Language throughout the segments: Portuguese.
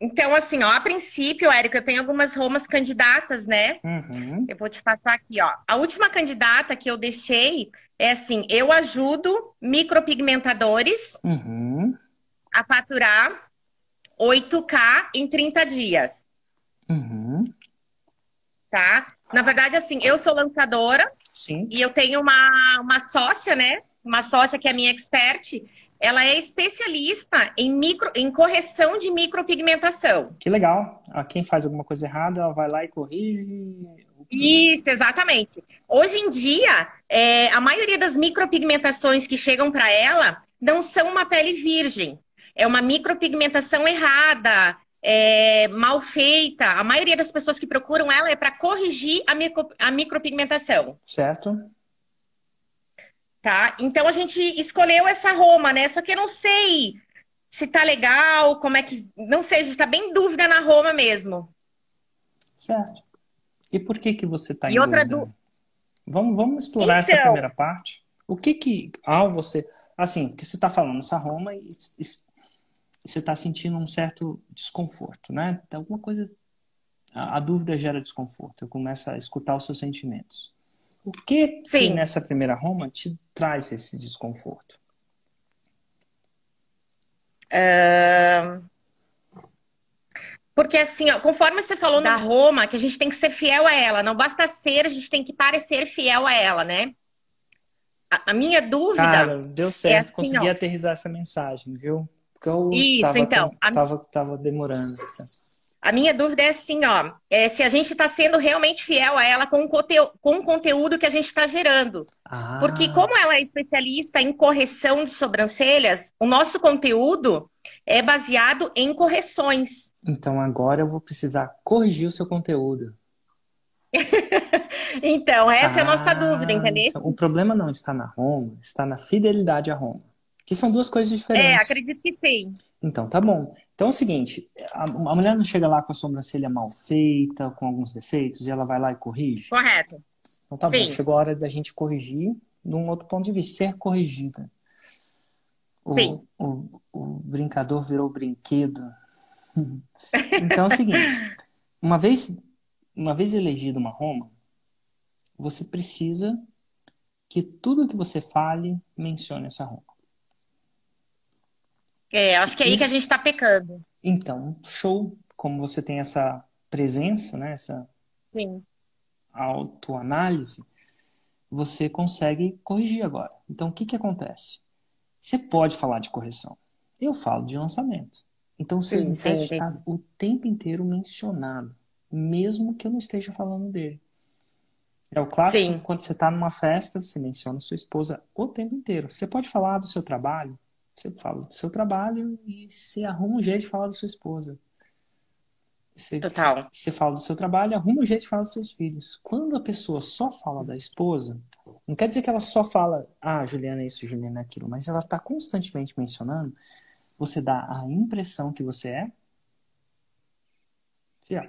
Então, assim, ó, a princípio, Érico, eu tenho algumas romas candidatas, né? Uhum. Eu vou te passar aqui, ó. A última candidata que eu deixei é assim: eu ajudo micropigmentadores Uhum. a faturar 8K em 30 dias, Uhum. tá? Na verdade, assim, eu sou lançadora Sim. e eu tenho uma, uma sócia, né? Uma sócia que é minha expert. Ela é especialista em, micro, em correção de micropigmentação. Que legal. Ah, Quem faz alguma coisa errada, ela vai lá e corrige. Isso, exatamente. Hoje em dia, é, a maioria das micropigmentações que chegam para ela não são uma pele virgem. É uma micropigmentação errada, é, mal feita. A maioria das pessoas que procuram ela é para corrigir a, micro, a micropigmentação. Certo? Tá? Então a gente escolheu essa Roma, né? Só que eu não sei se tá legal, como é que. Não sei, a gente tá bem em dúvida na Roma mesmo. Certo. E por que que você está em E outra dúvida? Vamos, vamos explorar essa Então- primeira parte. O que que, ao você, assim, que você está falando essa Roma e, você está sentindo um certo desconforto, né? Então, alguma coisa, a, a dúvida gera desconforto. Eu começo a escutar os seus sentimentos. O que que nessa primeira Roma te traz esse desconforto? Porque assim, ó, conforme você falou da Roma, que a gente tem que ser fiel a ela. Não basta ser, a gente tem que parecer fiel a ela, né? A, a minha dúvida. Cara, deu certo, assim, consegui ó. aterrizar essa mensagem, viu? Porque eu Isso, tava, então, a- tava, tava demorando. A minha dúvida é assim, ó, é se a gente está sendo realmente fiel a ela com o, conteú- com o conteúdo que a gente está gerando. Ah, Porque como ela é especialista em correção de sobrancelhas, o nosso conteúdo é baseado em correções. Então agora eu vou precisar corrigir o seu conteúdo. Então, essa é a nossa Ah, dúvida, entendeu? então o problema não está na Roma, está na fidelidade a Roma. Que são duas coisas É, diferentes. acredito que sim. Então, tá bom. Então é o seguinte, a, a mulher não chega lá com a sobrancelha mal feita, com alguns defeitos, e ela vai lá e corrige? Correto. Então tá bom, Sim. chegou a hora da gente corrigir num outro ponto de vista, ser corrigida. O, Sim. o, o brincador virou brinquedo. Então é o seguinte, uma vez, uma vez elegida uma Roma, você precisa que tudo que você fale mencione essa Roma. É, acho que é aí que a Isso. gente está pecando. Então, show, como você tem essa presença, né, essa Sim. autoanálise, você consegue corrigir agora. Então, o que que acontece? Você pode falar de correção. Eu falo de lançamento. Então, o Sim, 6 em 7 sim, está o tempo inteiro mencionado, mesmo que eu não esteja falando dele. É o clássico, Sim. quando você está numa festa, você menciona sua esposa o tempo inteiro. Você pode falar do seu trabalho, você fala do seu trabalho e você arruma um jeito de falar da sua esposa. Você, Total. você fala do seu trabalho, arruma um jeito de falar dos seus filhos. Quando a pessoa só fala da esposa, não quer dizer que ela só fala, ah, Juliana é isso, Juliana é aquilo, mas ela está constantemente mencionando, você dá a impressão que você é fiel.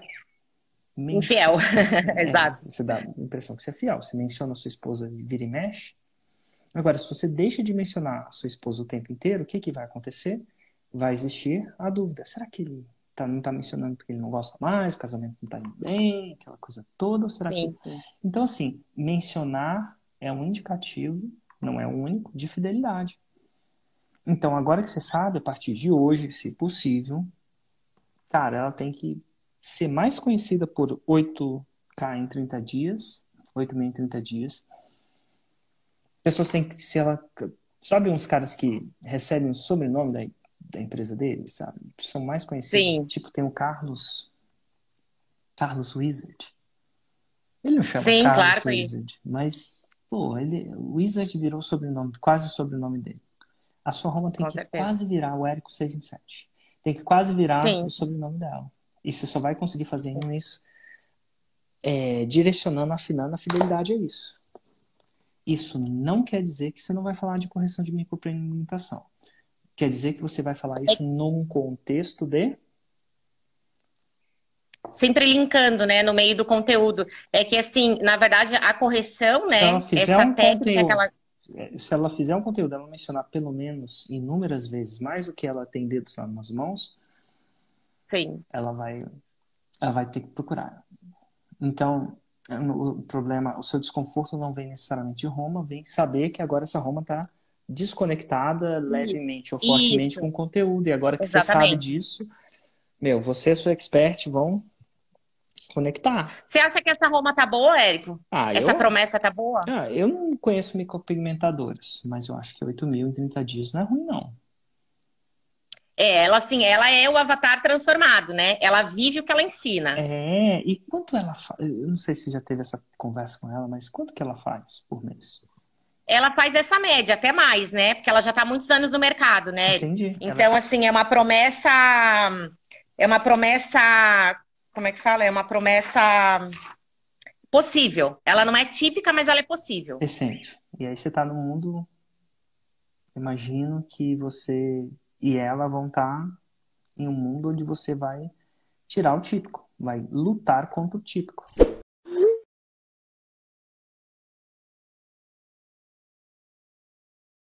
Men- Infiel. é, Exato. Você dá a impressão que você é fiel. Você menciona a sua esposa e vira e mexe. Agora, se você deixa de mencionar a sua esposa o tempo inteiro, o que, que vai acontecer? Vai existir a dúvida. Será que ele tá, não está mencionando porque ele não gosta mais, o casamento não está indo bem, aquela coisa toda? Ou será que... Sim, sim. Então, assim, mencionar é um indicativo, não é o único, de fidelidade. Então, agora que você sabe, a partir de hoje, se possível, cara, ela tem que ser mais conhecida por 8K em 30 dias, 8 mil em 30 dias. Pessoas têm que, se ela, sabe uns caras que recebem o sobrenome da, da empresa deles, sabe? São mais conhecidos. Sim. Tipo, tem o Carlos, Carlos Wizard. Ele não chama Sim, Carlos claro. Wizard, mas, pô, ele, o Wizard virou o sobrenome, quase o sobrenome dele. A sua Roma tem Com que certeza. quase virar o Érico 6 em 7. Tem que quase virar Sim. o sobrenome dela. E você só vai conseguir fazer isso é, direcionando, afinando a fidelidade a isso. Isso não quer dizer que você não vai falar de correção de micropigmentação. Quer dizer que você vai falar isso num contexto de Sempre linkando, né, no meio do conteúdo. É que, assim, na verdade, a correção, Se né, ela fizer um técnica conteúdo- que ela... É, se ela fizer um conteúdo, ela mencionar pelo menos inúmeras vezes mais do que ela tem dedos lá nas mãos, Sim. Ela vai, ela vai ter que procurar. Então, o problema, o seu desconforto não vem necessariamente de Roma, vem saber que agora essa Roma está desconectada levemente ou fortemente Isso. com o conteúdo. E agora que Exatamente. você sabe disso, meu, você e sua expert vão conectar. Você acha que essa Roma tá boa, Érico? Ah, essa eu... promessa tá boa? Ah, eu não conheço micropigmentadores, mas eu acho que 8 mil em 30 dias não é ruim, não. É, ela assim, ela é o avatar transformado, né? Ela vive o que ela ensina. É, e quanto ela faz? Eu não sei se já teve essa conversa com ela, mas quanto que ela faz por mês? Ela faz essa média, até mais, né? Porque ela já está há muitos anos no mercado, né? Entendi. Então, ela... assim, é uma promessa. É uma promessa. Como é que fala? É uma promessa possível. Ela não é típica, mas ela é possível. Recente. E aí você está no mundo. Imagino que você e ela vão estar tá em um mundo onde você vai tirar o típico, vai lutar contra o típico.